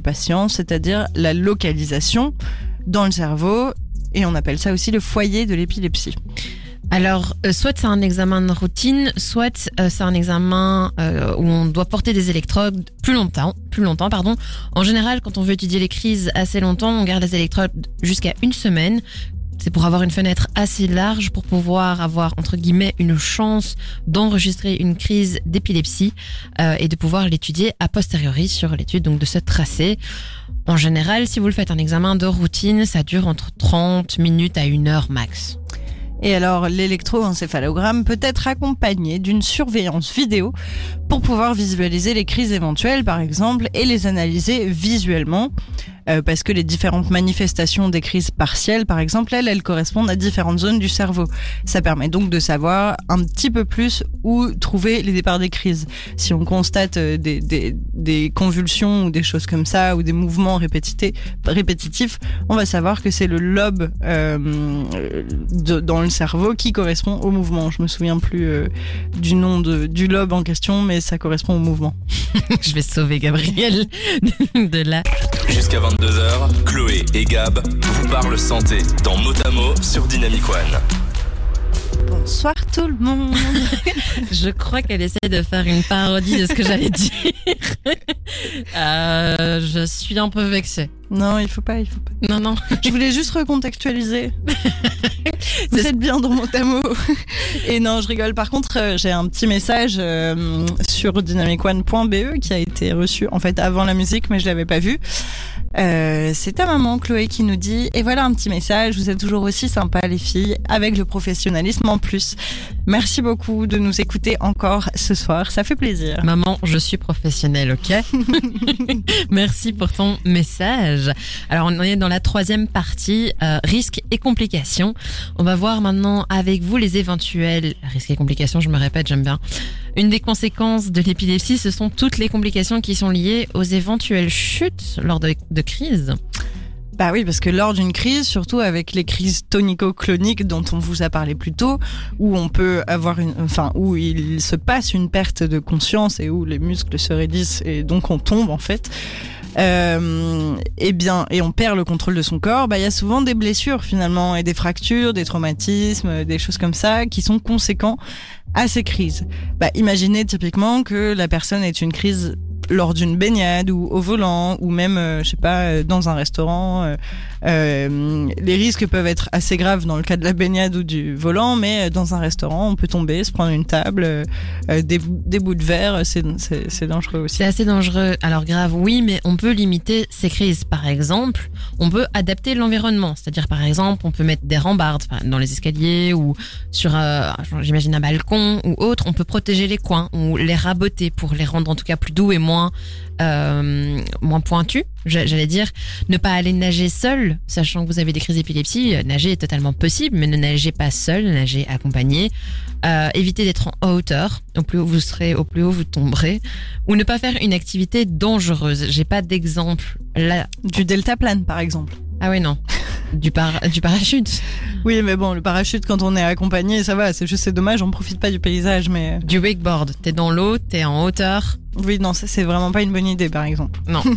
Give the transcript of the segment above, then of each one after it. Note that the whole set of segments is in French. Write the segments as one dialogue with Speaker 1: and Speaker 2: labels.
Speaker 1: patient, c'est-à-dire la localisation dans le cerveau, et on appelle ça aussi le foyer de l'épilepsie.
Speaker 2: Alors, euh, soit c'est un examen de routine, soit euh, c'est un examen euh, où on doit porter des électrodes plus longtemps. Plus longtemps, pardon. En général, quand on veut étudier les crises assez longtemps, on garde les électrodes jusqu'à une semaine. C'est pour avoir une fenêtre assez large pour pouvoir avoir entre guillemets une chance d'enregistrer une crise d'épilepsie euh, et de pouvoir l'étudier a posteriori sur l'étude donc de ce tracé. En général, si vous le faites un examen de routine, ça dure entre 30 minutes à une heure max.
Speaker 1: Et alors, l'électroencéphalogramme peut être accompagné d'une surveillance vidéo pour pouvoir visualiser les crises éventuelles, par exemple, et les analyser visuellement. Euh, parce que les différentes manifestations des crises partielles, par exemple, elles, elles correspondent à différentes zones du cerveau. Ça permet donc de savoir un petit peu plus où trouver les départs des crises. Si on constate euh, des, des, des convulsions ou des choses comme ça, ou des mouvements répétités, répétitifs, on va savoir que c'est le lobe euh, de, dans le cerveau qui correspond au mouvement. Je me souviens plus euh, du nom de, du lobe en question, mais ça correspond au mouvement.
Speaker 2: Je vais sauver Gabriel de là.
Speaker 3: Jusqu'à 22h, Chloé et Gab vous parlent santé dans Motamo sur Dynamic One.
Speaker 1: Bonsoir tout le monde.
Speaker 2: Je crois qu'elle essaie de faire une parodie de ce que j'allais dire. Euh, je suis un peu vexée.
Speaker 1: Non, il faut pas, il faut pas.
Speaker 2: Non, non.
Speaker 1: Je voulais juste recontextualiser. Vous êtes bien dans mon tamo. Et non, je rigole. Par contre, euh, j'ai un petit message euh, sur dynamicone.be qui a été reçu en fait avant la musique, mais je l'avais pas vu. Euh, c'est ta maman Chloé qui nous dit et voilà un petit message. Vous êtes toujours aussi sympa les filles avec le professionnalisme en plus. Merci beaucoup de nous écouter encore ce soir. Ça fait plaisir.
Speaker 2: Maman, je suis professionnelle, ok? Merci pour ton message. Alors, on est dans la troisième partie, euh, risques et complications. On va voir maintenant avec vous les éventuels risques et complications. Je me répète, j'aime bien. Une des conséquences de l'épilepsie, ce sont toutes les complications qui sont liées aux éventuelles chutes lors de, crises.
Speaker 1: Bah oui, parce que lors d'une crise, surtout avec les crises tonico-cloniques dont on vous a parlé plus tôt, où on peut avoir une, enfin, où il se passe une perte de conscience et où les muscles se raidissent et donc on tombe en fait. Euh, et bien, et on perd le contrôle de son corps, bah il y a souvent des blessures finalement et des fractures, des traumatismes, des choses comme ça qui sont conséquents à ces crises. Bah imaginez typiquement que la personne ait une crise lors d'une baignade ou au volant ou même euh, je sais pas euh, dans un restaurant euh, euh, les risques peuvent être assez graves dans le cas de la baignade ou du volant mais euh, dans un restaurant on peut tomber se prendre une table euh, des, des bouts de verre c'est dangereux aussi
Speaker 2: C'est assez dangereux. Alors grave, oui, mais on peut limiter ces crises. Par exemple, on peut adapter l'environnement. C'est-à-dire, par exemple, on peut mettre des rambardes dans les escaliers ou sur, j'imagine, un balcon ou autre. On peut protéger les coins ou les raboter pour les rendre en tout cas plus doux et moins, euh, moins pointus. J'a- J'allais dire, ne pas aller nager seul, sachant que vous avez des crises d'épilepsie. euh, Nager est totalement possible, mais ne nagez pas seul, nagez accompagné. Euh, évitez d'être en hauteur. Au plus haut vous serez, au plus haut vous tomberez. Ou ne pas faire une activité dangereuse. J'ai pas d'exemple là.
Speaker 1: du deltaplane par exemple
Speaker 2: Ah oui, non. Du, par, du parachute.
Speaker 1: oui mais bon le parachute quand on est accompagné ça va c'est juste c'est dommage on profite pas du paysage mais
Speaker 2: Du wakeboard. T'es dans l'eau, t'es en hauteur.
Speaker 1: oui non ça c'est vraiment pas une bonne idée par exemple
Speaker 2: Non.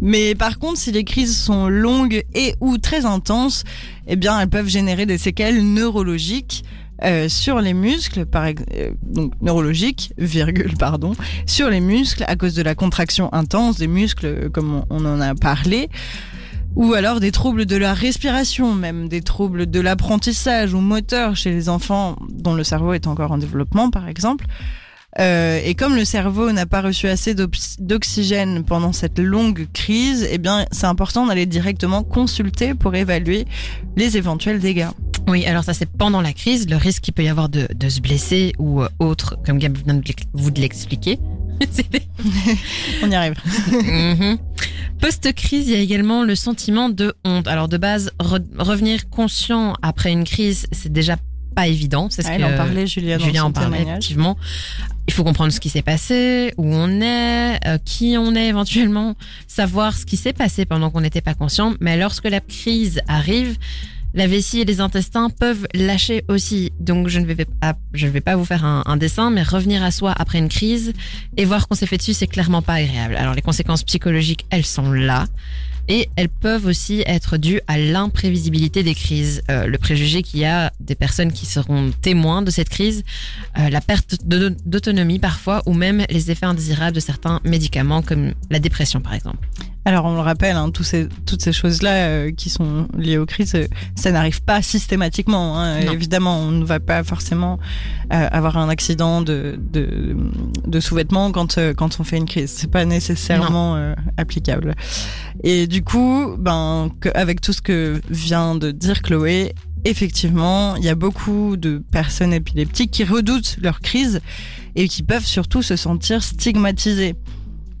Speaker 1: Mais par contre, si les crises sont longues et ou très intenses, eh bien, elles peuvent générer des séquelles neurologiques euh, sur les muscles, par euh, donc neurologiques, virgule, pardon, sur les muscles à cause de la contraction intense des muscles, euh, comme on, en a parlé. Ou alors des troubles de la respiration, même des troubles de l'apprentissage ou moteur chez les enfants dont le cerveau est encore en développement, par exemple. Euh, et comme le cerveau n'a pas reçu assez d'ox- d'oxygène pendant cette longue crise, eh bien, c'est important d'aller directement consulter pour évaluer les éventuels dégâts.
Speaker 2: Oui, alors ça c'est pendant la crise, le risque qu'il peut y avoir de, de se blesser ou euh, autre, comme Gab vient de vous de l'expliquer.
Speaker 1: On y arrive.
Speaker 2: Mhm. Post-crise, il y a également le sentiment de honte. Alors de base, re- revenir conscient après une crise, c'est déjà pas évident. C'est ce
Speaker 1: Ah,
Speaker 2: que
Speaker 1: en parlait, Julia,
Speaker 2: Julien en parlait effectivement. Il faut comprendre ce qui s'est passé, où on est, euh, qui on est éventuellement, savoir ce qui s'est passé pendant qu'on n'était pas conscient. Mais lorsque la crise arrive, La vessie et les intestins peuvent lâcher aussi. Donc je ne vais pas, pas vous faire un, dessin, mais revenir à soi après une crise et voir qu'on s'est fait dessus, c'est clairement pas agréable. Alors les conséquences psychologiques, elles sont là. Et elles peuvent aussi être dues à l'imprévisibilité des crises. Euh, le préjugé qu'il y a des personnes qui seront témoins de cette crise, euh, la perte d'autonomie parfois, ou même les effets indésirables de certains médicaments comme la dépression par exemple.
Speaker 1: Alors on le rappelle, hein, ces, toutes ces choses-là euh, qui sont liées aux crises, euh, ça n'arrive pas systématiquement. hein. Évidemment, on ne va pas forcément euh, avoir un accident de, de, de sous-vêtements quand, euh, quand on fait une crise. C'est pas nécessairement euh, applicable. Et du coup, ben, avec tout ce que vient de dire Chloé, effectivement, il y a beaucoup de personnes épileptiques qui redoutent leur crise et qui peuvent surtout se sentir stigmatisées.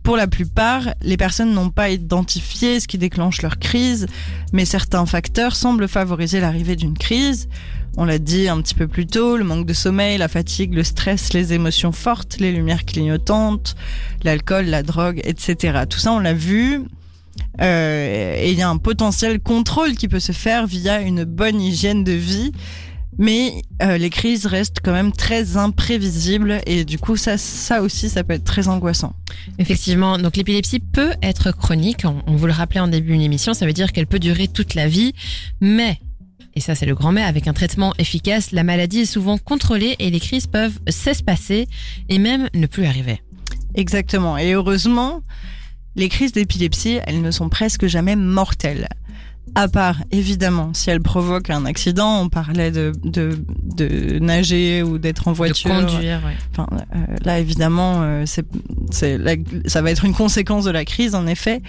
Speaker 1: Pour la plupart, les personnes n'ont pas identifié ce qui déclenche leur crise, mais certains facteurs semblent favoriser l'arrivée d'une crise. On l'a dit un petit peu plus tôt, le manque de sommeil, la fatigue, le stress, les émotions fortes, les lumières clignotantes, l'alcool, la drogue, etc. Tout ça, on l'a vu. Euh, et il y a un potentiel contrôle qui peut se faire via une bonne hygiène de vie. Mais euh, les crises restent quand même très imprévisibles et du coup ça, ça aussi ça peut être très angoissant.
Speaker 2: Effectivement, donc l'épilepsie peut être chronique, on, on vous le rappelait en début d'une émission, ça veut dire qu'elle peut durer toute la vie, mais, et ça c'est le grand mais, avec un traitement efficace, la maladie est souvent contrôlée et les crises peuvent s'espacer et même ne plus arriver.
Speaker 1: Exactement. Et heureusement, les crises d'épilepsie, elles ne sont presque jamais mortelles. À part, évidemment, si elles provoquent un accident, on parlait de, de, de nager ou d'être en voiture.
Speaker 2: De conduire, ouais.
Speaker 1: Enfin, euh, là, évidemment, euh, c'est, c'est la- ça va être une conséquence de la crise, en effet.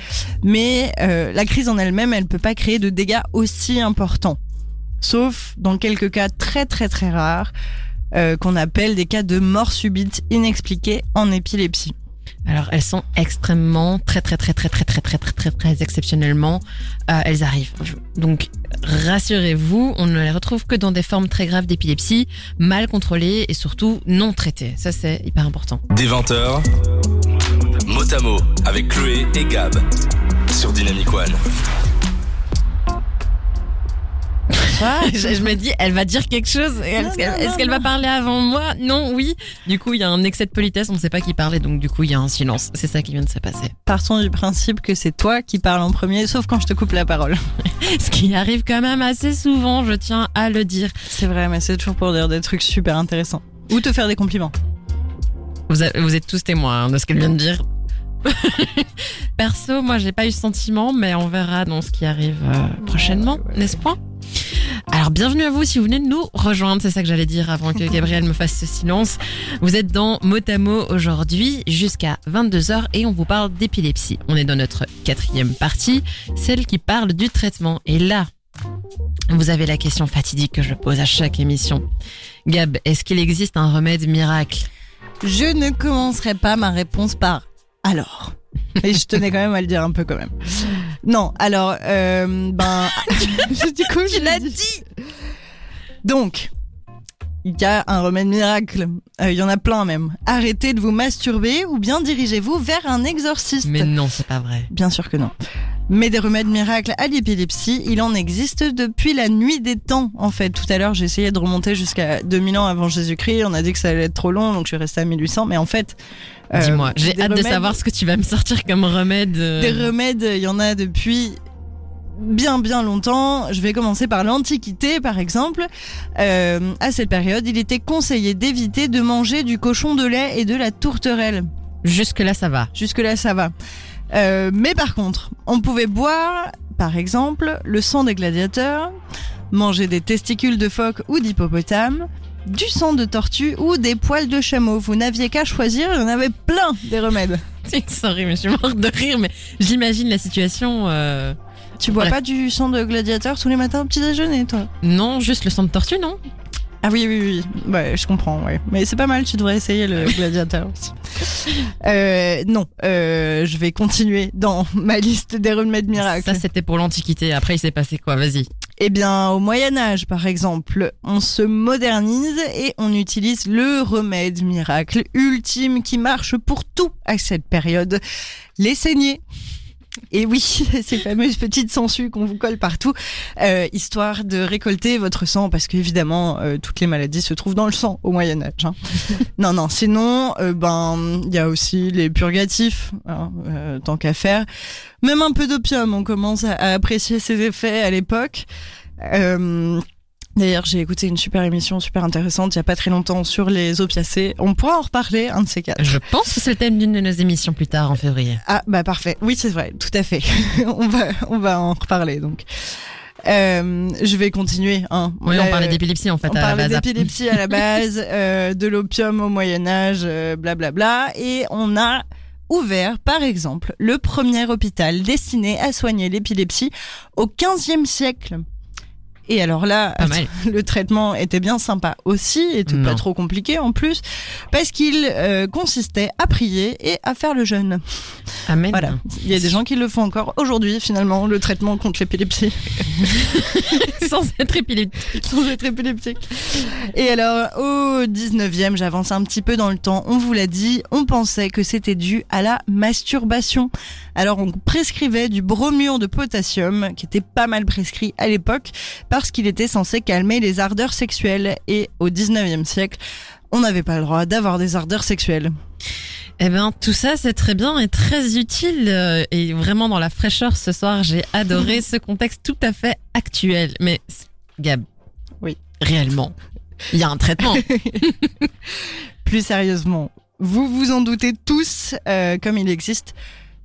Speaker 1: Mais euh, la crise en elle-même, elle peut pas créer de dégâts aussi importants. Sauf dans quelques cas très très très rares, qu'on appelle des cas de mort subite inexpliquée en épilepsie.
Speaker 2: Alors elles sont extrêmement, très très très très très très très très très très exceptionnellement, euh, elles arrivent. Donc rassurez-vous, on ne les retrouve que dans des formes très graves d'épilepsie, mal contrôlées et surtout non traitées. Ça c'est hyper important.
Speaker 3: Des 20h, mot à mot avec Chloé et Gab sur Dynamic One.
Speaker 2: je, je me dis, elle va dire quelque chose. Est-ce qu'elle va parler avant moi? Non, oui. Du coup, il y a un excès de politesse, on ne sait pas qui parlait, donc du coup, il y a un silence. C'est ça qui vient de se passer.
Speaker 1: Partons du principe que c'est toi qui parles en premier, sauf quand je te coupe la parole.
Speaker 2: Ce qui arrive quand même assez souvent, je tiens à le dire.
Speaker 1: C'est vrai, mais c'est toujours pour dire des trucs super intéressants. Ou te faire des compliments.
Speaker 2: Vous êtes tous témoins hein, de ce qu'elle vient de dire. Perso, moi, j'ai pas eu ce sentiment, mais on verra dans ce qui arrive euh, prochainement, n'est-ce pas alors bienvenue à vous si vous venez de nous rejoindre, c'est ça que j'allais dire avant que Gabriel me fasse ce silence. Vous êtes dans Motamo aujourd'hui jusqu'à 22h et on vous parle d'épilepsie. On est dans notre quatrième partie, celle qui parle du traitement. Et là, vous avez la question fatidique que je pose à chaque émission. Gab, est-ce qu'il existe un remède miracle?
Speaker 1: Je ne commencerai pas ma réponse par alors. Et je tenais quand même à le dire un peu quand même. Non, alors, euh, ben, du coup, je l'ai dit. Donc, il y a un remède miracle. Euh, Il y en a plein même. Arrêtez de vous masturber ou bien dirigez-vous vers un exorciste.
Speaker 2: Mais non, c'est pas vrai.
Speaker 1: Bien sûr que non. Mais des remèdes miracles à l'épilepsie, il en existe depuis la nuit des temps, en fait. Tout à l'heure, j'ai essayé de remonter jusqu'à 2000 ans avant Jésus-Christ. On a dit que ça allait être trop long, donc je suis restée à 1800. Mais en fait... euh,
Speaker 2: Dis-moi, j'ai hâte de savoir ce que tu vas me sortir comme remède. euh.
Speaker 1: Des remèdes, il y en a depuis bien bien longtemps. Je vais commencer par l'Antiquité, par exemple. Euh, à cette période, il était conseillé d'éviter de manger du cochon de lait et de la tourterelle.
Speaker 2: Jusque-là, ça va.
Speaker 1: Jusque-là, ça va. Euh, mais par contre, on pouvait boire, par exemple, le sang des gladiateurs, manger des testicules de phoque ou d'hippopotame, du sang de tortue ou des poils de chameau. Vous n'aviez qu'à choisir, il y en avait plein des remèdes.
Speaker 2: Sorry, mais je suis morte de rire, mais j'imagine la situation. euh,
Speaker 1: Tu bois
Speaker 2: Bref.
Speaker 1: pas du sang de gladiateur tous les matins au petit déjeuner, toi
Speaker 2: Non, juste le sang de tortue, non
Speaker 1: Ah oui, oui, oui. Ouais, je comprends, ouais. Mais c'est pas mal, tu devrais essayer le gladiateur aussi. Euh, non, euh, je vais continuer dans ma liste des remèdes miracles.
Speaker 2: Ça, c'était pour l'Antiquité. Après, il s'est passé quoi? Vas-y.
Speaker 1: Eh bien, au Moyen Âge, par exemple, on se modernise et on utilise le remède miracle ultime qui marche pour tout à cette période, les saignées. Et oui, ces fameuses petites sangsues qu'on vous colle partout, euh, histoire de récolter votre sang, parce qu'évidemment, euh, toutes les maladies se trouvent dans le sang au Moyen Âge. hein. non, non, sinon, euh, ben, il y a aussi les purgatifs, hein, euh, tant qu'à faire. Même un peu d'opium, on commence à, à apprécier ses effets à l'époque. Euh, D'ailleurs, j'ai écouté une super émission super intéressante il y a pas très longtemps sur les opiacés. On pourra en reparler, un de ces quatre.
Speaker 2: Je pense que c'est le thème d'une de nos émissions plus tard en février.
Speaker 1: Ah bah parfait. Oui, c'est vrai, tout à fait. on va on va en reparler donc. Euh, je vais continuer. Hein.
Speaker 2: Oui,
Speaker 1: Là,
Speaker 2: on parlait d'épilepsie en fait
Speaker 1: on
Speaker 2: à
Speaker 1: parlait d'épilepsie à la base, euh, de l'opium au Moyen Âge, euh, blablabla, et on a ouvert, par exemple, le premier hôpital destiné à soigner l'épilepsie au 15e siècle. Et alors là,
Speaker 2: Pas
Speaker 1: le traitement était bien sympa aussi, était pas
Speaker 2: Non.
Speaker 1: trop compliqué en plus, parce qu'il euh, consistait à prier et à faire le jeûne.
Speaker 2: Amen.
Speaker 1: Voilà, il y a des gens qui le font encore aujourd'hui, finalement, le traitement contre l'épilepsie.
Speaker 2: Sans être épileptique.
Speaker 1: sans être épileptique. Et alors, au 19e, j'avance un petit peu dans le temps, on vous l'a dit, on pensait que c'était dû à la masturbation. Alors, on prescrivait du bromure de potassium, qui était pas mal prescrit à l'époque, parce qu'il était censé calmer les ardeurs sexuelles. Et au 19e siècle, on n'avait pas le droit d'avoir des ardeurs sexuelles.
Speaker 2: Eh ben, tout ça, c'est très bien et très utile. euh, Et vraiment, dans la fraîcheur ce soir, j'ai adoré ce contexte tout à fait actuel. Mais, Gab.
Speaker 1: Oui.
Speaker 2: Réellement. Il y a un traitement.
Speaker 1: Plus sérieusement, vous vous en doutez tous, euh, comme il existe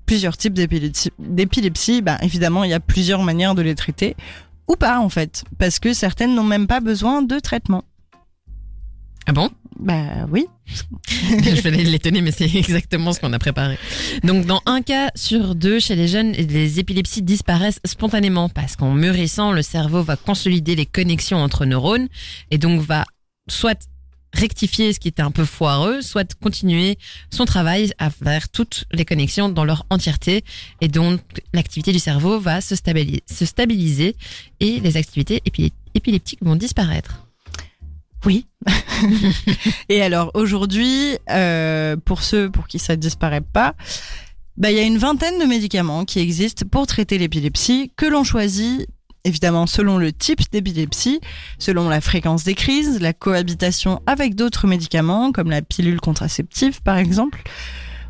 Speaker 1: plusieurs types d'épilepsie, d'épilepsie, bah, évidemment, il y a plusieurs manières de les traiter. Ou pas, en fait. Parce que certaines n'ont même pas besoin de traitement.
Speaker 2: ah bon?
Speaker 1: Bah oui.
Speaker 2: Je vais l'étonner, mais c'est exactement ce qu'on a préparé. Donc, dans un cas sur deux, chez les jeunes, les épilepsies disparaissent spontanément parce qu'en mûrissant, le cerveau va consolider les connexions entre neurones et donc va soit rectifier ce qui était un peu foireux, soit continuer son travail à faire toutes les connexions dans leur entièreté et donc l'activité du cerveau va se stabiliser, se stabiliser et les activités épileptiques vont disparaître.
Speaker 1: Oui. Et alors aujourd'hui, euh, pour ceux pour qui ça disparaît pas, bah il y a une vingtaine de médicaments qui existent pour traiter l'épilepsie que l'on choisit évidemment selon le type d'épilepsie, selon la fréquence des crises, la cohabitation avec d'autres médicaments comme la pilule contraceptive par exemple.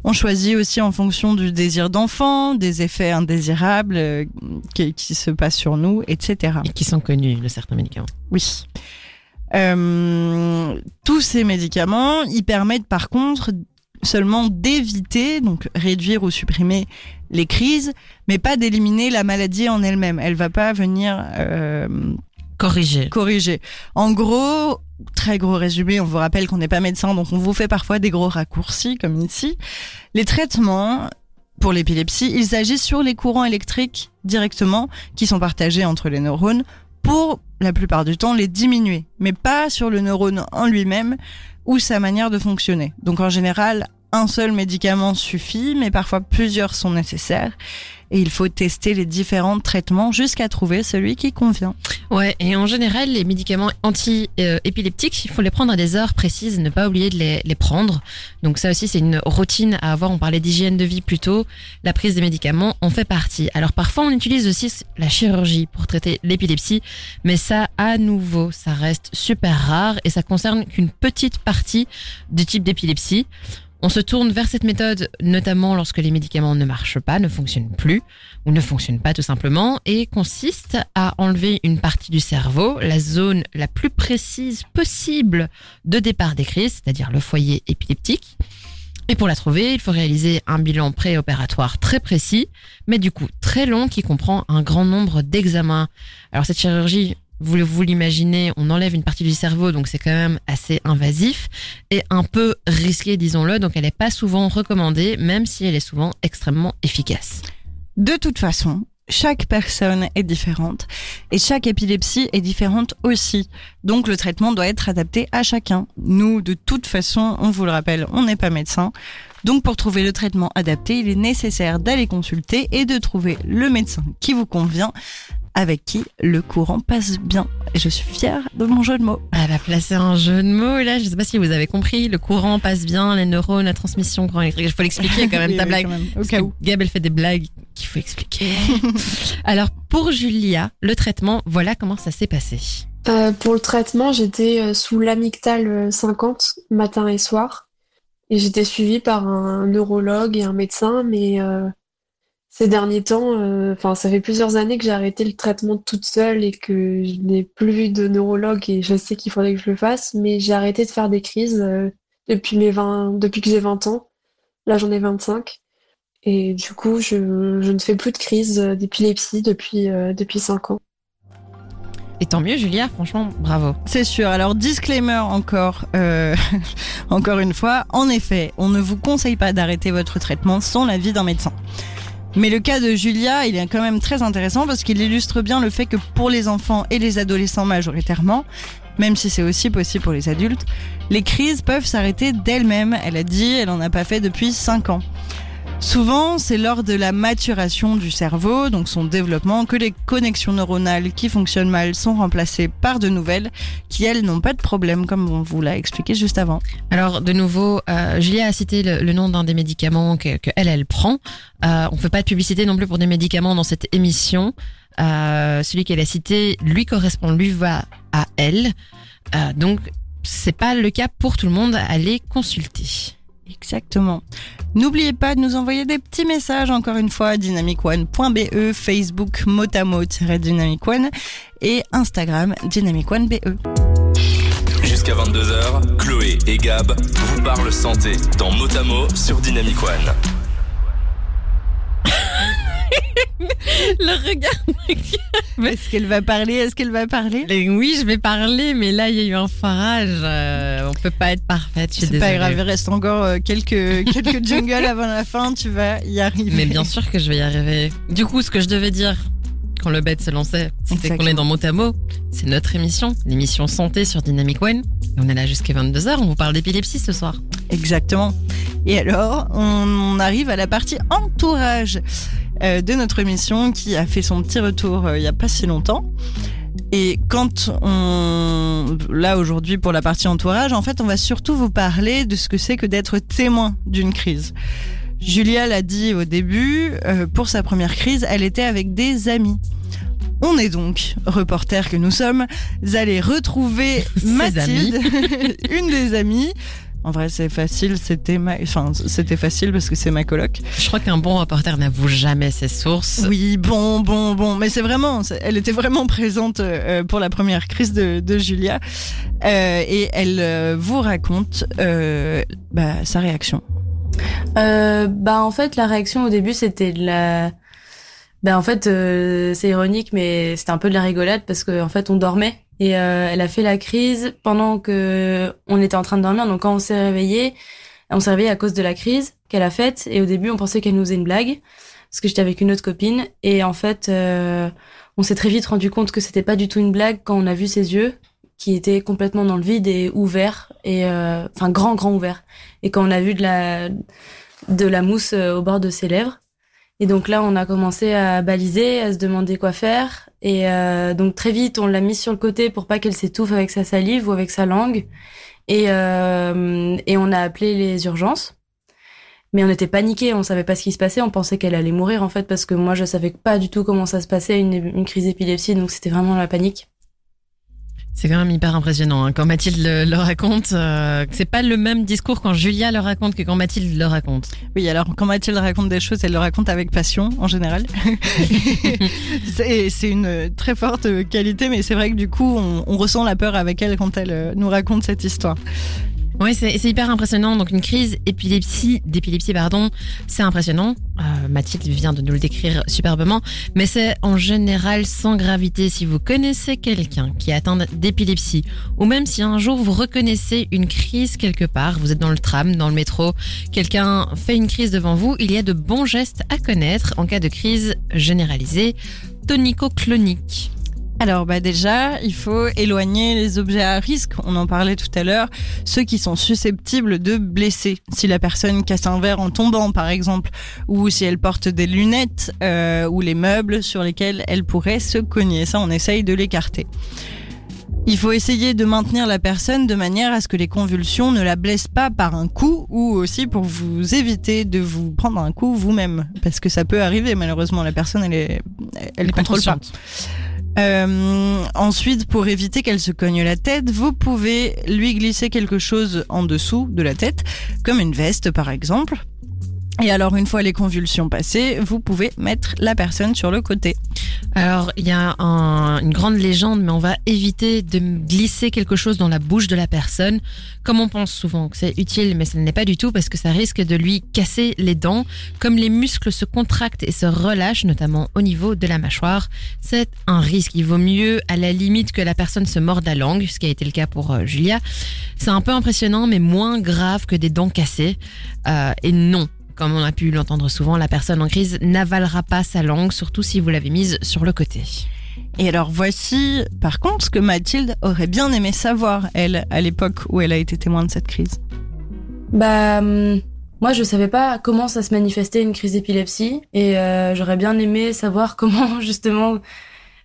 Speaker 1: On choisit aussi en fonction du désir d'enfant, des effets indésirables euh, qui, qui se passent sur nous, etc.
Speaker 2: Et qui sont connus de certains médicaments.
Speaker 1: Oui. Euh, tous ces médicaments, ils permettent par contre seulement d'éviter, donc réduire ou supprimer les crises, mais pas d'éliminer la maladie en elle-même. Elle va pas venir euh,
Speaker 2: Corrigé.
Speaker 1: corriger. En gros, très gros résumé, on vous rappelle qu'on n'est pas médecin, donc on vous fait parfois des gros raccourcis comme ici. Les traitements pour l'épilepsie, ils agissent sur les courants électriques directement qui sont partagés entre les neurones pour la plupart du temps les diminuer, mais pas sur le neurone en lui-même ou sa manière de fonctionner. Donc en général, un seul médicament suffit, mais parfois plusieurs sont nécessaires et il faut tester les différents traitements jusqu'à trouver celui qui convient.
Speaker 2: Ouais, et en général, les médicaments anti-épileptiques, il faut les prendre à des heures précises, ne pas oublier de les, les prendre. Donc ça aussi, c'est une routine à avoir. On parlait d'hygiène de vie plus tôt. La prise des médicaments en fait partie. Alors parfois, on utilise aussi la chirurgie pour traiter l'épilepsie, mais ça, à nouveau, ça reste super rare et ça concerne qu'une petite partie du type d'épilepsie. On se tourne vers cette méthode notamment lorsque les médicaments ne marchent pas, ne fonctionnent plus ou ne fonctionnent pas tout simplement et consiste à enlever une partie du cerveau, la zone la plus précise possible de départ des crises, c'est-à-dire le foyer épileptique. Et pour la trouver, il faut réaliser un bilan préopératoire très précis, mais du coup très long qui comprend un grand nombre d'examens. Alors cette chirurgie, vous, l'imaginez, on enlève une partie du cerveau, donc c'est quand même assez invasif et un peu risqué, disons-le, donc elle n'est pas souvent recommandée, même si elle est souvent extrêmement efficace.
Speaker 1: De toute façon, chaque personne est différente et chaque épilepsie est différente aussi. Donc le traitement doit être adapté à chacun. Nous, de toute façon, on vous le rappelle, on n'est pas médecin. Donc pour trouver le traitement adapté, il est nécessaire d'aller consulter et de trouver le médecin qui vous convient avec qui le courant passe bien. Et je suis fière de mon jeu de mots.
Speaker 2: Elle a placé un jeu de mots là. Je sais pas si vous avez compris. Le courant passe bien, les neurones, la transmission courant électrique. Il faut l'expliquer quand même
Speaker 1: Oui,
Speaker 2: ta
Speaker 1: oui,
Speaker 2: blague.
Speaker 1: quand même, au
Speaker 2: Parce
Speaker 1: cas
Speaker 2: que
Speaker 1: où.
Speaker 2: Gab, elle fait des blagues qu'il faut expliquer. Alors pour Julia, le traitement, voilà comment ça s'est passé.
Speaker 4: Euh, pour le traitement, j'étais euh, sous l'amictal euh, 50 matin et soir. Et j'étais suivie par un neurologue et un médecin, mais euh, ces derniers temps, euh, enfin, ça fait plusieurs années que j'ai arrêté le traitement toute seule et que je n'ai plus vu de neurologue et je sais qu'il faudrait que je le fasse, mais j'ai arrêté de faire des crises euh, depuis mes 20, depuis que j'ai 20 ans. Là, j'en ai 25. Et du coup, je, je ne fais plus de crise euh, d'épilepsie depuis, euh, depuis 5 ans.
Speaker 2: Et tant mieux Julia, franchement, bravo.
Speaker 1: C'est sûr. Alors, disclaimer encore, euh, encore une fois. En effet, on ne vous conseille pas d'arrêter votre traitement sans l'avis d'un médecin. Mais le cas de Julia, il est quand même très intéressant parce qu'il illustre bien le fait que pour les enfants et les adolescents majoritairement, même si c'est aussi possible pour les adultes, les crises peuvent s'arrêter d'elles-mêmes. Elle a dit, elle en a pas fait depuis 5 ans. Souvent, c'est lors de la maturation du cerveau, donc son développement, que les connexions neuronales qui fonctionnent mal sont remplacées par de nouvelles qui, elles, n'ont pas de problème, comme on vous l'a expliqué juste avant.
Speaker 2: Alors de nouveau, euh, Julia a cité le, nom d'un des médicaments que, elle elle prend. Euh, on fait pas de publicité non plus pour des médicaments dans cette émission. Euh, celui qu'elle a cité lui correspond, lui va à elle. Euh, donc c'est pas le cas pour tout le monde. Allez consulter.
Speaker 1: Exactement. N'oubliez pas de nous envoyer des petits messages, encore une fois, dynamicone.be, Facebook motamo-dynamicone et Instagram dynamicone.be.
Speaker 3: Jusqu'à 22h, Chloé et Gab vous parlent santé dans Motamo sur Dynamic One.
Speaker 2: Le regard.
Speaker 1: Est-ce qu'elle va parler? Est-ce qu'elle va parler?
Speaker 2: Oui, je vais parler, mais là il y a eu un forage. Euh, on peut pas être parfaite.
Speaker 1: C'est pas grave, il reste encore euh, quelques, quelques jingles avant la fin, tu vas y arriver.
Speaker 2: Mais bien sûr que je vais y arriver. Du coup, ce que je devais dire quand le bête se lançait, c'était qu'on est dans mot à mot. C'est notre émission, l'émission santé sur Dynamic One. Et on est là jusqu'à 22h, on vous parle d'épilepsie ce soir.
Speaker 1: Exactement. Et alors, on arrive à la partie entourage de notre émission qui a fait son petit retour euh, il y a pas si longtemps. Et quand on... Là, aujourd'hui, pour la partie entourage, en fait, on va surtout vous parler de ce que c'est que d'être témoin d'une crise. Julia l'a dit au début, euh, pour sa première crise, elle était avec des amis. On est donc, reporters que nous sommes, allés retrouver Mathilde, une des amies. En vrai, c'est facile, c'était ma... enfin, c'était facile parce que c'est ma coloc.
Speaker 2: Je crois qu'un bon reporter n'avoue jamais ses sources.
Speaker 1: Oui, bon, bon, bon. Mais c'est vraiment, elle était vraiment présente euh, pour la première crise de, de Julia. Euh, et elle euh, vous raconte euh, bah, sa réaction.
Speaker 5: Euh, bah en fait la réaction au début c'était de la bah en fait euh, c'est ironique mais c'était un peu de la rigolade parce que en fait on dormait et euh, elle a fait la crise pendant que on était en train de dormir donc quand on s'est réveillé on s'est réveillé à cause de la crise qu'elle a faite et au début on pensait qu'elle nous faisait une blague parce que j'étais avec une autre copine et en fait euh, on s'est très vite rendu compte que c'était pas du tout une blague quand on a vu ses yeux qui étaient complètement dans le vide et ouverts et euh, enfin grand grand ouverts et quand on a vu de la de la mousse euh, au bord de ses lèvres. Et donc là, on a commencé à baliser, à se demander quoi faire. Et euh, donc très vite, on l'a mise sur le côté pour pas qu'elle s'étouffe avec sa salive ou avec sa langue. Et, euh, et on a appelé les urgences. Mais on était paniqués, on savait pas ce qui se passait, on pensait qu'elle allait mourir en fait parce que moi je savais pas du tout comment ça se passait une, une crise d'épilepsie, donc c'était vraiment la panique.
Speaker 2: C'est quand même hyper impressionnant. hein. Quand Mathilde le, le raconte, euh, c'est pas le même discours quand Julia le raconte que quand Mathilde le raconte.
Speaker 1: Oui, alors quand Mathilde raconte des choses, elle le raconte avec passion en général. c'est c'est une très forte qualité, mais c'est vrai que du coup, on, on ressent la peur avec elle quand elle euh, nous raconte cette histoire.
Speaker 2: Oui, c'est hyper impressionnant. Donc une crise épilepsie, d'épilepsie, pardon, c'est impressionnant. Euh, Mathilde vient de nous le décrire superbement, mais c'est en général sans gravité. Si vous connaissez quelqu'un qui est atteint d'épilepsie, ou même si un jour vous reconnaissez une crise quelque part, vous êtes dans le tram, dans le métro, quelqu'un fait une crise devant vous, il y a de bons gestes à connaître en cas de crise généralisée tonico-clonique.
Speaker 1: Alors bah déjà, il faut éloigner les objets à risque, on en parlait tout à l'heure, ceux qui sont susceptibles de blesser. Si la personne casse un verre en tombant par exemple, ou si elle porte des lunettes euh, ou les meubles sur lesquels elle pourrait se cogner, ça on essaye de l'écarter. Il faut essayer de maintenir la personne de manière à ce que les convulsions ne la blessent pas par un coup ou aussi pour vous éviter de vous prendre un coup vous-même parce que ça peut arriver malheureusement la personne elle est elle,
Speaker 2: est
Speaker 1: contrôle pas. Euh, ensuite, pour éviter qu'elle se cogne la tête, vous pouvez lui glisser quelque chose en dessous de la tête, comme une veste par exemple. Et alors, une fois les convulsions passées, vous pouvez mettre la personne sur le côté.
Speaker 2: Alors, il y a un- une grande légende, mais on va éviter de glisser quelque chose dans la bouche de la personne, comme on pense souvent que c'est utile, mais ce n'est pas du tout parce que ça risque de lui casser les dents. Comme les muscles se contractent et se relâchent, notamment au niveau de la mâchoire, c'est un risque. Il vaut mieux, à la limite, que la personne se morde la langue, ce qui a été le cas pour euh, Julia. C'est un peu impressionnant, mais moins grave que des dents cassées. Euh, et non. Comme on a pu l'entendre souvent, la personne en crise n'avalera pas sa langue, surtout si vous l'avez mise sur le côté.
Speaker 1: Et alors, voici par contre ce que Mathilde aurait bien aimé savoir, elle, à l'époque où elle a été témoin de cette crise.
Speaker 5: Bah, hum, moi, je savais pas comment ça se manifestait une crise d'épilepsie et euh, j'aurais bien aimé savoir comment justement.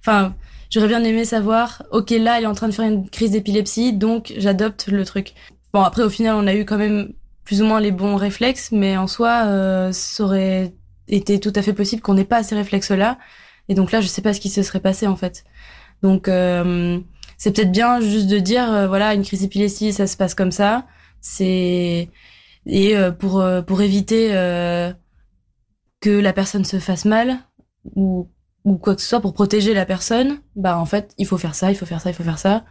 Speaker 5: Enfin, j'aurais bien aimé savoir. Ok, là, il est en train de faire une crise d'épilepsie, donc j'adopte le truc. Bon, après, au final, on a eu quand même plus ou moins les bons réflexes, mais en soi, euh, ça aurait été tout à fait possible qu'on n'ait pas ces réflexes-là. Et donc là, je sais pas ce qui se serait passé en fait. Donc, euh, c'est peut-être bien juste de dire, euh, voilà, une crise d'épilepsie, ça se passe comme ça. C'est et euh, pour euh, pour éviter euh, que la personne se fasse mal ou ou quoi que ce soit pour protéger la personne, bah en fait il faut faire ça, il faut faire ça, il faut faire ça.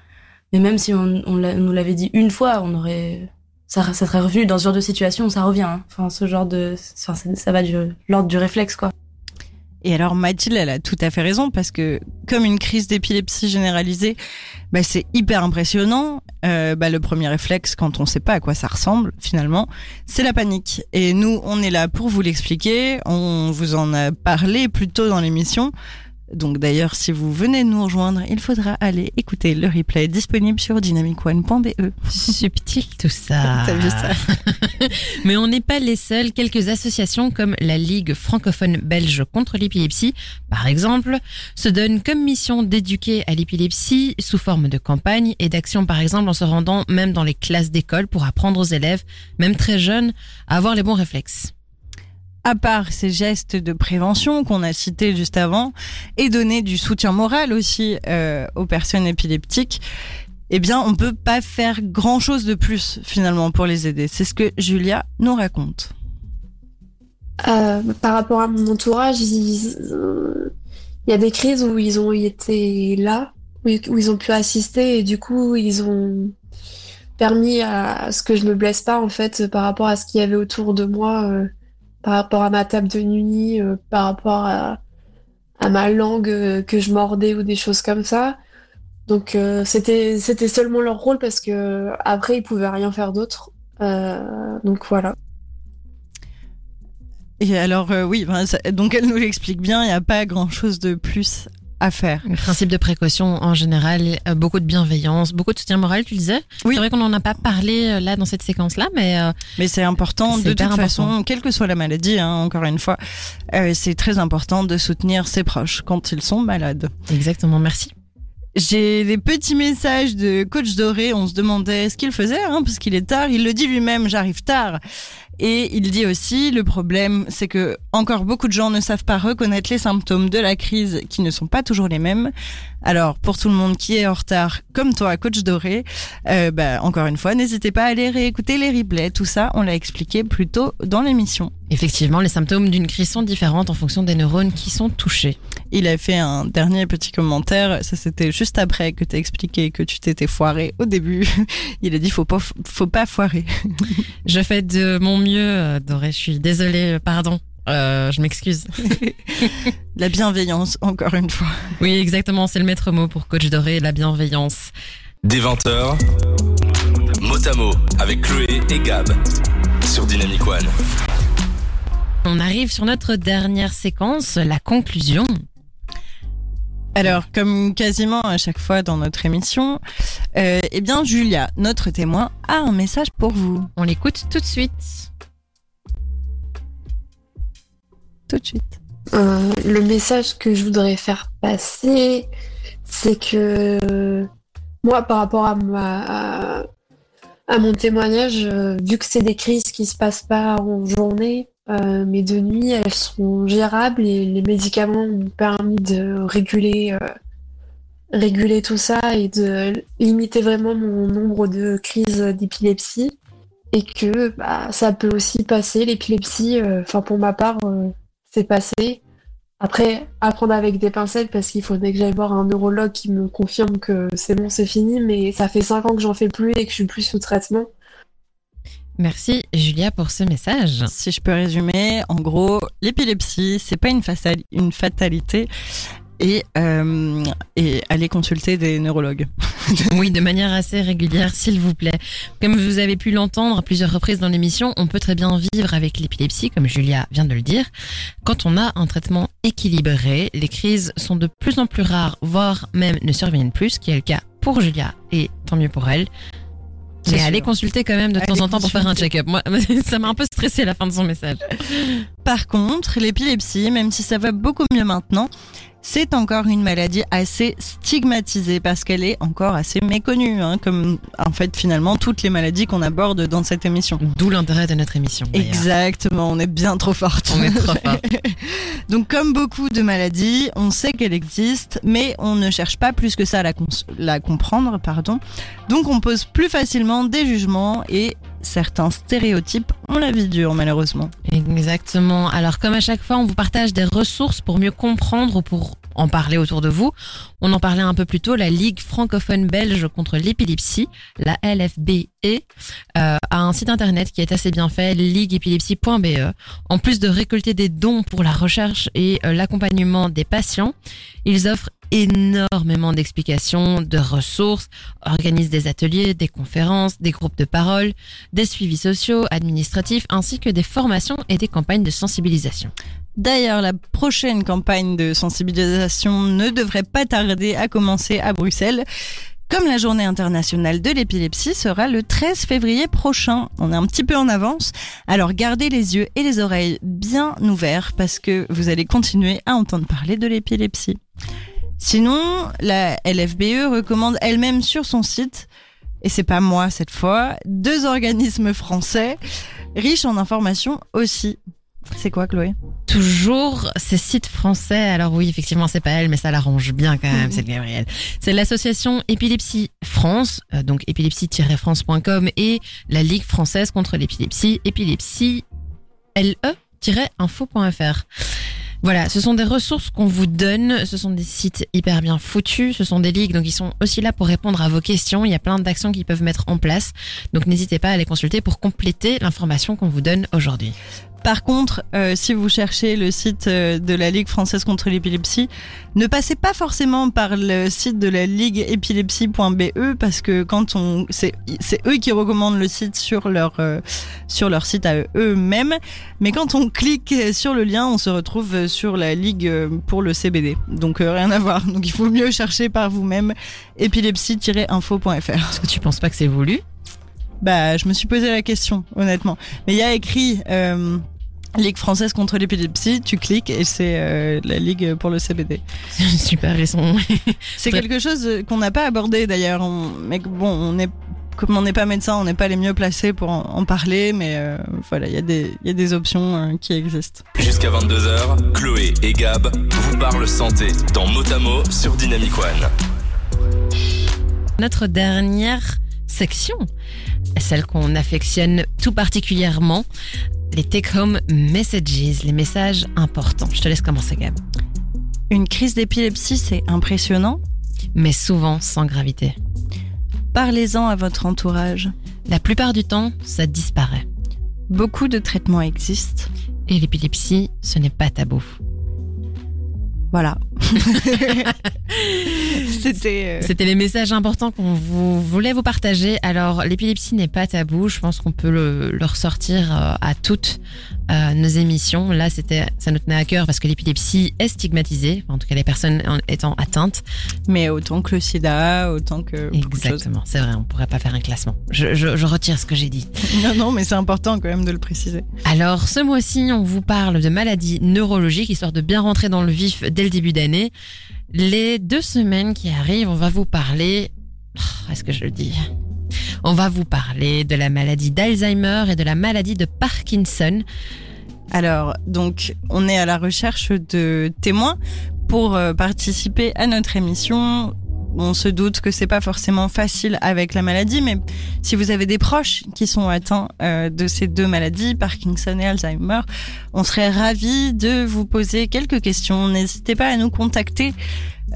Speaker 5: Mais même si on, on, on nous l'avait dit une fois, on aurait ça, ça serait revenu dans ce genre de situation, ça revient. hein. Enfin ce genre de, enfin ça, va du l'ordre du réflexe quoi.
Speaker 1: Et alors Mathilde, elle a tout à fait raison parce que comme une crise d'épilepsie généralisée, bah, c'est hyper impressionnant. Euh, bah, le premier réflexe, quand on sait pas à quoi ça ressemble finalement, c'est la panique. Et nous, on est là pour vous l'expliquer. On vous en a parlé plus tôt dans l'émission. Donc d'ailleurs, si vous venez nous rejoindre, il faudra aller écouter le replay disponible sur dynamicone.be.
Speaker 2: Subtil tout ça.
Speaker 1: T'as vu ça
Speaker 2: Mais on n'est pas les seuls. Quelques associations comme la Ligue francophone belge contre l'épilepsie, par exemple, se donnent comme mission d'éduquer à l'épilepsie sous forme de campagne et d'action, par exemple, en se rendant même dans les classes d'école pour apprendre aux élèves, même très jeunes, à avoir les bons réflexes.
Speaker 1: À part ces gestes de prévention qu'on a cités juste avant, et donner du soutien moral aussi euh, aux personnes épileptiques, eh bien, on peut pas faire grand chose de plus finalement pour les aider. C'est ce que Julia nous raconte.
Speaker 4: Euh, par rapport à mon entourage, il y a des crises où ils ont été là, où ils ont pu assister et du coup ils ont permis à ce que je me blesse pas en fait par rapport à ce qu'il y avait autour de moi, euh, par rapport à ma table de nuit, euh, par rapport à, ma langue euh, que je mordais ou des choses comme ça. Donc euh, c'était c'était seulement leur rôle parce que après ils pouvaient rien faire d'autre. Donc voilà.
Speaker 1: Et alors, oui, ben, donc elle nous l'explique bien, il n'y a pas grand chose de plus à faire.
Speaker 2: Le principe de précaution en général, euh, beaucoup de bienveillance, beaucoup de soutien moral, tu disais.
Speaker 1: Oui.
Speaker 2: C'est vrai qu'on n'en a pas parlé euh, là dans cette séquence-là, mais euh,
Speaker 1: Mais c'est important de toute façon,
Speaker 2: important.
Speaker 1: quelle que soit la maladie, hein, encore une fois, euh, c'est très important de soutenir ses proches quand ils sont malades.
Speaker 2: exactement, merci.
Speaker 1: J'ai des petits messages de coach Doré. On se demandait ce qu'il faisait, hein, parce qu'il est tard. Il le dit lui-même, j'arrive tard. Et il dit aussi, le problème, c'est que encore beaucoup de gens ne savent pas reconnaître les symptômes de la crise qui ne sont pas toujours les mêmes. Alors, pour tout le monde qui est en retard, comme toi, coach Doré, euh, bah, encore une fois, n'hésitez pas à aller réécouter les replays. Tout ça, on l'a expliqué plus tôt dans l'émission.
Speaker 2: Effectivement, les symptômes d'une crise sont différents en fonction des neurones qui sont touchés.
Speaker 1: Il a fait un dernier petit commentaire. Ça, c'était juste après que t'as expliqué que tu t'étais foiré au début. Il a dit, faut pas, faut pas foirer.
Speaker 2: Je fais de mon mieux, euh, Doré, je suis désolée, euh, pardon. Euh, je m'excuse.
Speaker 1: La bienveillance, encore une fois.
Speaker 2: Oui, exactement, c'est le maître mot pour Coach Doré, la bienveillance.
Speaker 3: Des 20h, mot à mot avec Chloé et Gab sur Dynamic One.
Speaker 2: On arrive sur notre dernière séquence, la conclusion.
Speaker 1: Alors, comme quasiment à chaque fois dans notre émission, euh, eh bien, Julia, notre témoin, a un message pour vous.
Speaker 2: On l'écoute tout de suite.
Speaker 1: Tout de suite.
Speaker 4: Euh, le message que je voudrais faire passer, c'est que moi, par rapport à, mon témoignage, euh, vu que c'est des crises qui se passent pas en journée, euh, mais de nuit, elles sont gérables et les médicaments m'ont permis de réguler, réguler tout ça et de limiter vraiment mon nombre de crises d'épilepsie. Et que bah, ça peut aussi passer, l'épilepsie, enfin pour ma part, c'est passé. Après, apprendre avec des pincettes parce qu'il faudrait que j'aille voir un neurologue qui me confirme que c'est bon, c'est fini, mais ça fait 5 ans que j'en fais plus et que je suis plus sous traitement.
Speaker 2: Merci Julia pour ce message.
Speaker 1: Si je peux résumer, en gros, l'épilepsie, c'est pas une, fatali- une fatalité. Et, euh, et aller consulter des neurologues.
Speaker 2: Oui, de manière assez régulière, s'il vous plaît. Comme vous avez pu l'entendre à plusieurs reprises dans l'émission, on peut très bien vivre avec l'épilepsie, comme Julia vient de le dire. Quand on a un traitement équilibré, les crises sont de plus en plus rares, voire même ne surviennent plus, ce qui est le cas pour Julia, et tant mieux pour elle. Mais allez consulter quand même de
Speaker 1: Allez
Speaker 2: temps en temps pour faire un check-up. Moi, ça m'a un peu stressé la fin de son message.
Speaker 1: Par contre, l'épilepsie, même si ça va beaucoup mieux maintenant, c'est encore une maladie assez stigmatisée parce qu'elle est encore assez méconnue, hein, comme en fait finalement toutes les maladies qu'on aborde dans cette émission.
Speaker 2: D'où l'intérêt de notre émission.
Speaker 1: Exactement, on est bien trop forte.
Speaker 2: On est trop fort.
Speaker 1: Donc comme beaucoup de maladies, on sait qu'elle existe, mais on ne cherche pas plus que ça à la, la comprendre, pardon. Donc on pose plus facilement des jugements et certains stéréotypes ont la vie dure malheureusement.
Speaker 2: Exactement. Alors comme à chaque fois, on vous partage des ressources pour mieux comprendre ou pour en parler autour de vous. On en parlait un peu plus tôt, la Ligue francophone belge contre l'épilepsie, la LFBE, euh, un site internet qui est assez bien fait, ligueepilepsie.be. En plus de récolter des dons pour la recherche et euh, l'accompagnement des patients, ils offrent énormément d'explications, de ressources, organisent des ateliers, des conférences, des groupes de parole, des suivis sociaux, administratifs, ainsi que des formations et des campagnes de sensibilisation.
Speaker 1: D'ailleurs, la prochaine campagne de sensibilisation ne devrait pas tarder à commencer à Bruxelles. Comme la journée internationale de l'épilepsie sera le 13 février prochain, on est un petit peu en avance, alors gardez les yeux et les oreilles bien ouverts parce que vous allez continuer à entendre parler de l'épilepsie. Sinon, la LFBE recommande elle-même sur son site, et c'est pas moi cette fois, deux organismes français riches en informations aussi. C'est quoi Chloé?
Speaker 2: Toujours ces sites français. Alors oui, effectivement, c'est pas elle, mais ça l'arrange bien quand même, c'est le Gabriel. C'est l'association Épilepsie France, euh, donc épilepsie-france.com et la Ligue française contre l'épilepsie, épilepsie le-info.fr. Voilà, ce sont des ressources qu'on vous donne, ce sont des sites hyper bien foutus, ce sont des ligues, donc ils sont aussi là pour répondre à vos questions. Il y a plein d'actions qu'ils peuvent mettre en place, donc n'hésitez pas à les consulter pour compléter l'information qu'on vous donne aujourd'hui.
Speaker 1: Par contre, euh, si vous cherchez le site euh, de la Ligue française contre l'épilepsie, ne passez pas forcément par le site de la ligue épilepsie.be parce que quand on c'est eux qui recommandent le site sur leur euh, sur leur site à eux-mêmes, mais quand on clique sur le lien, on se retrouve sur la ligue pour le CBD. Donc euh, rien à voir. Donc il faut mieux chercher par vous-même épilepsie-info.fr.
Speaker 2: Est-ce que tu penses pas que c'est voulu?
Speaker 1: Bah, je me suis posé la question, honnêtement. Mais il y a écrit euh, Ligue française contre l'épilepsie, tu cliques et c'est euh, la Ligue pour le CBD.
Speaker 2: Super, sont...
Speaker 1: C'est quelque chose qu'on n'a pas abordé d'ailleurs. Mais bon, on est comme on n'est pas médecin, on n'est pas les mieux placés pour en, en parler, mais euh, voilà, il y, a des- il y a des options euh, qui existent.
Speaker 3: Jusqu'à 22h, Chloé et Gab vous parlent santé dans Motamo sur Dynamic One.
Speaker 2: Notre dernière section, celle qu'on affectionne tout particulièrement, les take-home messages, les messages importants. Je te laisse commencer, Gab.
Speaker 1: Une crise d'épilepsie, c'est impressionnant.
Speaker 2: Mais souvent sans gravité.
Speaker 1: Parlez-en à votre entourage.
Speaker 2: La plupart du temps, ça disparaît.
Speaker 1: Beaucoup de traitements existent.
Speaker 2: Et l'épilepsie, ce n'est pas tabou.
Speaker 1: Voilà. C'était. euh,
Speaker 2: C'était les messages importants qu'on vous voulait vous partager. Alors, l'épilepsie n'est pas tabou. Je pense qu'on peut le, le ressortir euh, à toutes euh, nos émissions. Là, c'était, ça nous tenait à cœur parce que l'épilepsie est stigmatisée. En tout cas, les personnes en étant atteintes.
Speaker 1: Mais autant que le sida, autant que.
Speaker 2: Exactement. C'est vrai. On pourrait pas faire un classement. Je, je, je retire ce que j'ai dit.
Speaker 1: Non, non, mais c'est important quand même de le préciser.
Speaker 2: Alors, ce mois-ci, on vous parle de maladies neurologiques, histoire de bien rentrer dans le vif dès le début d'année. Les deux semaines qui arrivent, on va vous parler. Oh, Est-ce que je le dis? On va vous parler de la maladie d'Alzheimer et de la maladie de Parkinson.
Speaker 1: Alors, donc, on est à la recherche de témoins pour euh, participer à notre émission. On se doute que c'est pas forcément facile avec la maladie, mais si vous avez des proches qui sont atteints euh, de ces deux maladies, Parkinson et Alzheimer, on serait ravis de vous poser quelques questions. N'hésitez pas à nous contacter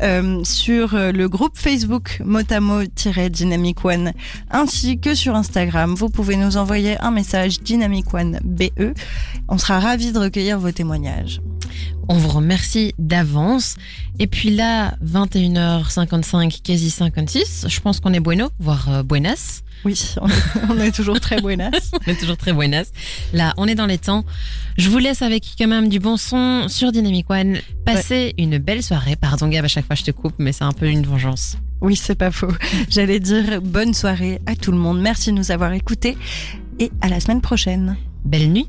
Speaker 1: euh, sur euh, le groupe Facebook Motamo-Dynamic One ainsi que sur Instagram. Vous pouvez nous envoyer un message Dynamic One BE. On sera ravis de recueillir vos témoignages.
Speaker 2: On vous remercie d'avance. Et puis là, 21h55, quasi 56, je pense qu'on est bueno, voire euh, buenas.
Speaker 1: Oui, on est, toujours très buenas.
Speaker 2: On est toujours très buenas. Là, on est dans les temps. Je vous laisse avec quand même du bon son sur Dynamic One. Passez une belle soirée. Pardon, Gab, à chaque fois je te coupe, mais c'est un peu une vengeance.
Speaker 1: Oui, c'est pas faux. J'allais dire bonne soirée à tout le monde. Merci de nous avoir écoutés et à la semaine prochaine.
Speaker 2: Belle nuit.